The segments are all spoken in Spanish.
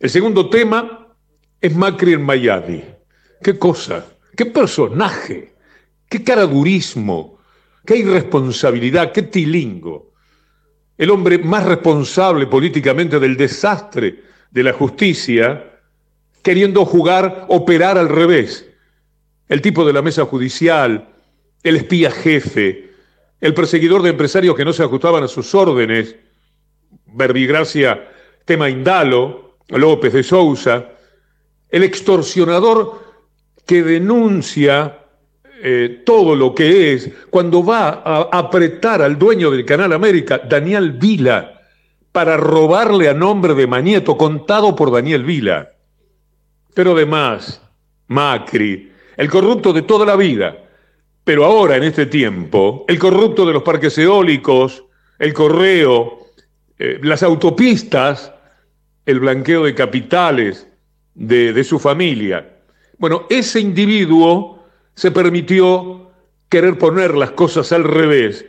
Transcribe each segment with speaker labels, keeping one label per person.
Speaker 1: El segundo tema es Macri en Miami. Qué cosa, qué personaje, qué caradurismo, qué irresponsabilidad, qué tilingo. El hombre más responsable políticamente del desastre de la justicia, queriendo jugar, operar al revés. El tipo de la mesa judicial, el espía jefe, el perseguidor de empresarios que no se ajustaban a sus órdenes, Verbigracia, tema Indalo, López de Sousa, el extorsionador que denuncia eh, todo lo que es cuando va a apretar al dueño del Canal América, Daniel Vila, para robarle a nombre de Mañeto, contado por Daniel Vila. Pero además, Macri, el corrupto de toda la vida, pero ahora en este tiempo, el corrupto de los parques eólicos, el correo, eh, las autopistas, el blanqueo de capitales de, de su familia. Bueno, ese individuo se permitió querer poner las cosas al revés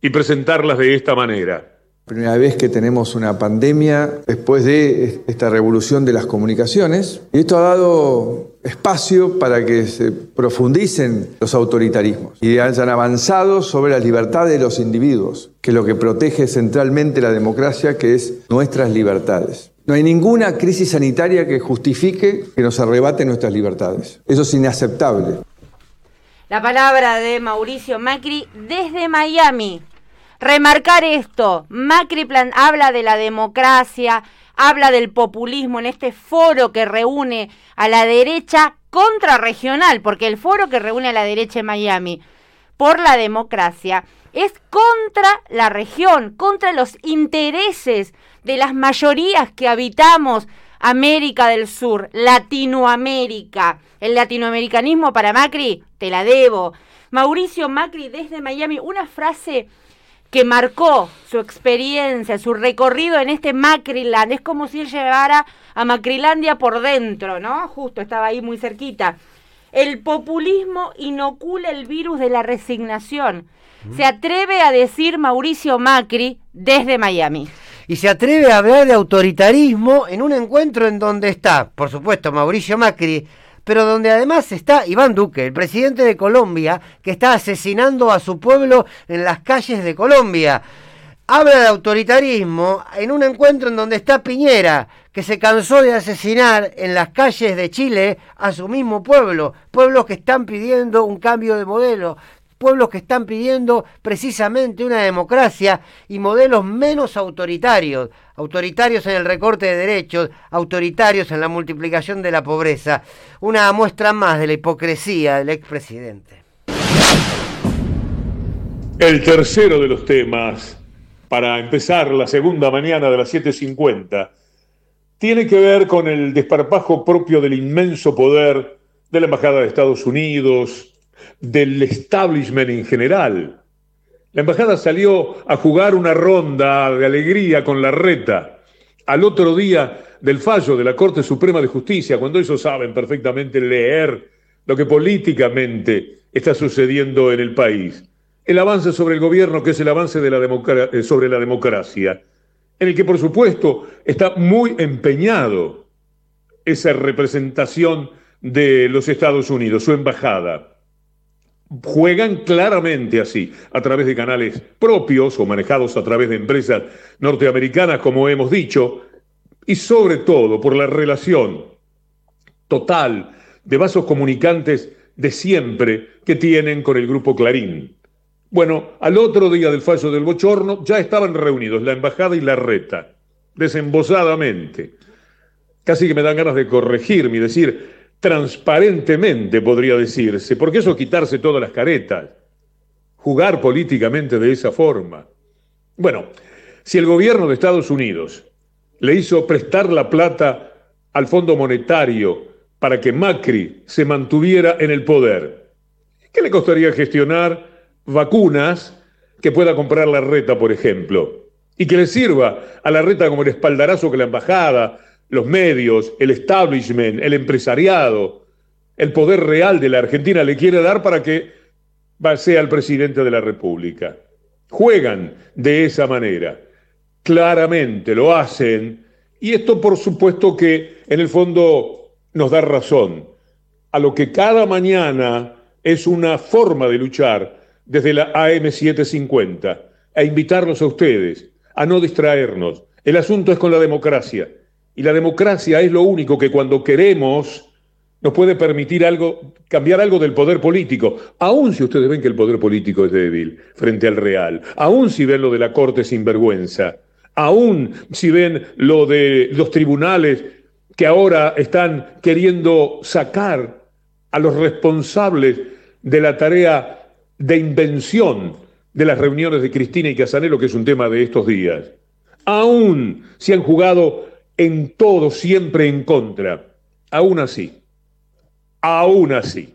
Speaker 1: y presentarlas de esta manera.
Speaker 2: Primera vez que tenemos una pandemia después de esta revolución de las comunicaciones. Y esto ha dado espacio para que se profundicen los autoritarismos y hayan avanzado sobre la libertad de los individuos, que es lo que protege centralmente la democracia, que es nuestras libertades. No hay ninguna crisis sanitaria que justifique que nos arrebate nuestras libertades. Eso es inaceptable.
Speaker 3: La palabra de Mauricio Macri desde Miami remarcar esto. Macri habla de la democracia, habla del populismo en este foro que reúne a la derecha contrarregional, porque el foro que reúne a la derecha en Miami por la democracia es contra la región, contra los intereses de las mayorías que habitamos América del Sur, Latinoamérica. El latinoamericanismo para Macri, te la debo. Mauricio Macri desde Miami, una frase que marcó su experiencia, su recorrido en este Macriland. Es como si él llevara a Macrilandia por dentro, ¿no? Justo estaba ahí muy cerquita. El populismo inocula el virus de la resignación. Se atreve a decir Mauricio Macri desde Miami.
Speaker 4: Y se atreve a hablar de autoritarismo en un encuentro en donde está, por supuesto, Mauricio Macri, pero donde además está Iván Duque, el presidente de Colombia, que está asesinando a su pueblo en las calles de Colombia. Habla de autoritarismo en un encuentro en donde está Piñera, que se cansó de asesinar en las calles de Chile a su mismo pueblo, pueblos que están pidiendo un cambio de modelo, pueblos que están pidiendo precisamente una democracia y modelos menos autoritarios, autoritarios en el recorte de derechos, autoritarios en la multiplicación de la pobreza. Una muestra más de la hipocresía del expresidente.
Speaker 1: El tercero de los temas, para empezar la segunda mañana de las 7.50, tiene que ver con el desparpajo propio del inmenso poder de la Embajada de Estados Unidos, del establishment en general. La embajada salió a jugar una ronda de alegría con la reta al otro día del fallo de la Corte Suprema de Justicia, cuando ellos saben perfectamente leer lo que políticamente está sucediendo en el país. El avance sobre el gobierno, que es el avance de la eh, sobre la democracia, en el que por supuesto está muy empeñado esa representación de los Estados Unidos, su embajada juegan claramente así, a través de canales propios o manejados a través de empresas norteamericanas, como hemos dicho, y sobre todo por la relación total de vasos comunicantes de siempre que tienen con el grupo Clarín. Bueno, al otro día del fallo del bochorno ya estaban reunidos la embajada y la reta, desembosadamente. Casi que me dan ganas de corregirme y decir, transparentemente, podría decirse, porque eso es quitarse todas las caretas, jugar políticamente de esa forma. Bueno, si el gobierno de Estados Unidos le hizo prestar la plata al Fondo Monetario para que Macri se mantuviera en el poder, ¿qué le costaría gestionar vacunas que pueda comprar la reta, por ejemplo? Y que le sirva a la reta como el espaldarazo que la embajada, los medios, el establishment, el empresariado, el poder real de la Argentina le quiere dar para que sea el presidente de la República. Juegan de esa manera. Claramente lo hacen Y esto por supuesto que en el fondo nos da razón a lo que cada mañana es una forma de luchar desde la AM750, a invitarlos a ustedes, a no distraernos. El asunto es con la democracia. Y la democracia es lo único que cuando queremos nos puede permitir algo, cambiar algo del poder político, aun si ustedes ven que el poder político es débil frente al real, aun si ven lo de la Corte sin vergüenza, aun si ven lo de los tribunales que ahora están queriendo sacar a los responsables de la tarea de invención de las reuniones de Cristina y Casanelo, que es un tema de estos días. Aún si han jugado en todo siempre en contra, aún así aún así.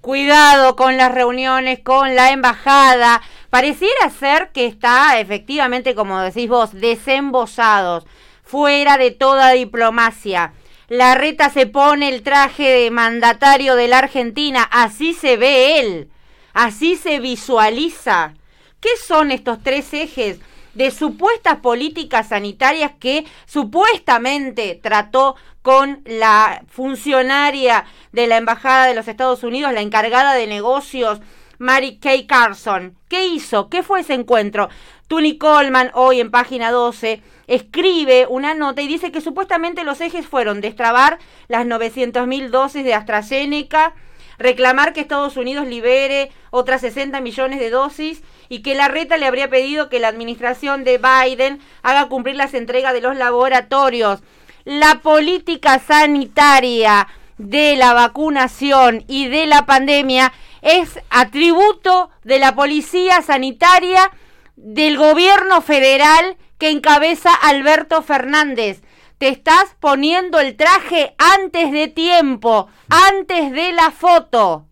Speaker 3: Cuidado con las reuniones con la embajada. Pareciera ser que está efectivamente, como decís vos, desembosados, fuera de toda diplomacia. La reta se pone el traje de mandatario de la Argentina, así se ve él, así se visualiza. ¿Qué son estos tres ejes de supuestas políticas sanitarias que supuestamente trató con la funcionaria de la Embajada de los Estados Unidos, la encargada de negocios, Mary Kay Carson. ¿Qué hizo? ¿Qué fue ese encuentro? Tony Coleman, hoy en página 12, escribe una nota y dice que supuestamente los ejes fueron destrabar las 900.000 dosis de AstraZeneca, reclamar que Estados Unidos libere otras 60 millones de dosis y que la reta le habría pedido que la administración de Biden haga cumplir las entregas de los laboratorios la política sanitaria de la vacunación y de la pandemia es atributo de la policía sanitaria del gobierno federal que encabeza Alberto Fernández. Te estás poniendo el traje antes de tiempo, antes de la foto.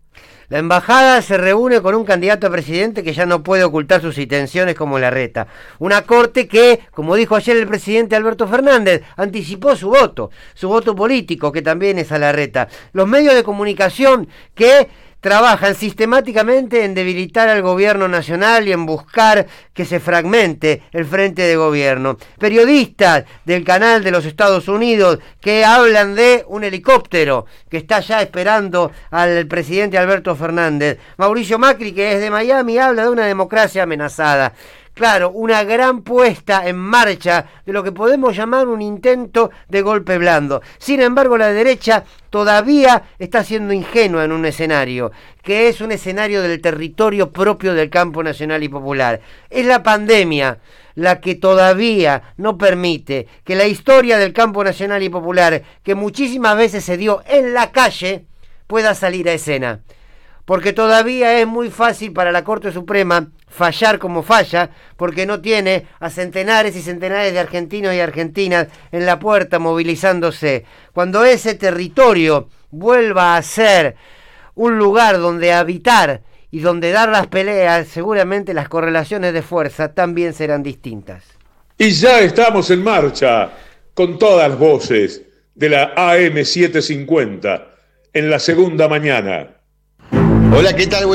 Speaker 4: La embajada se reúne con un candidato a presidente que ya no puede ocultar sus intenciones como la reta. Una corte que, como dijo ayer el presidente Alberto Fernández, anticipó su voto, su voto político, que también es a la reta. Los medios de comunicación que trabajan sistemáticamente en debilitar al gobierno nacional y en buscar que se fragmente el frente de gobierno. Periodistas del canal de los Estados Unidos que hablan de un helicóptero que está ya esperando al presidente Alberto Fernández. Mauricio Macri, que es de Miami, habla de una democracia amenazada. Claro, una gran puesta en marcha de lo que podemos llamar un intento de golpe blando. Sin embargo, la derecha todavía está siendo ingenua en un escenario, que es un escenario del territorio propio del campo nacional y popular. Es la pandemia la que todavía no permite que la historia del campo nacional y popular, que muchísimas veces se dio en la calle, pueda salir a escena porque todavía es muy fácil para la Corte Suprema fallar como falla, porque no tiene a centenares y centenares de argentinos y argentinas en la puerta movilizándose. Cuando ese territorio vuelva a ser un lugar donde habitar y donde dar las peleas, seguramente las correlaciones de fuerza también serán distintas.
Speaker 1: Y ya estamos en marcha con todas las voces de la AM750 en la segunda mañana.
Speaker 5: Hola, ¿qué tal?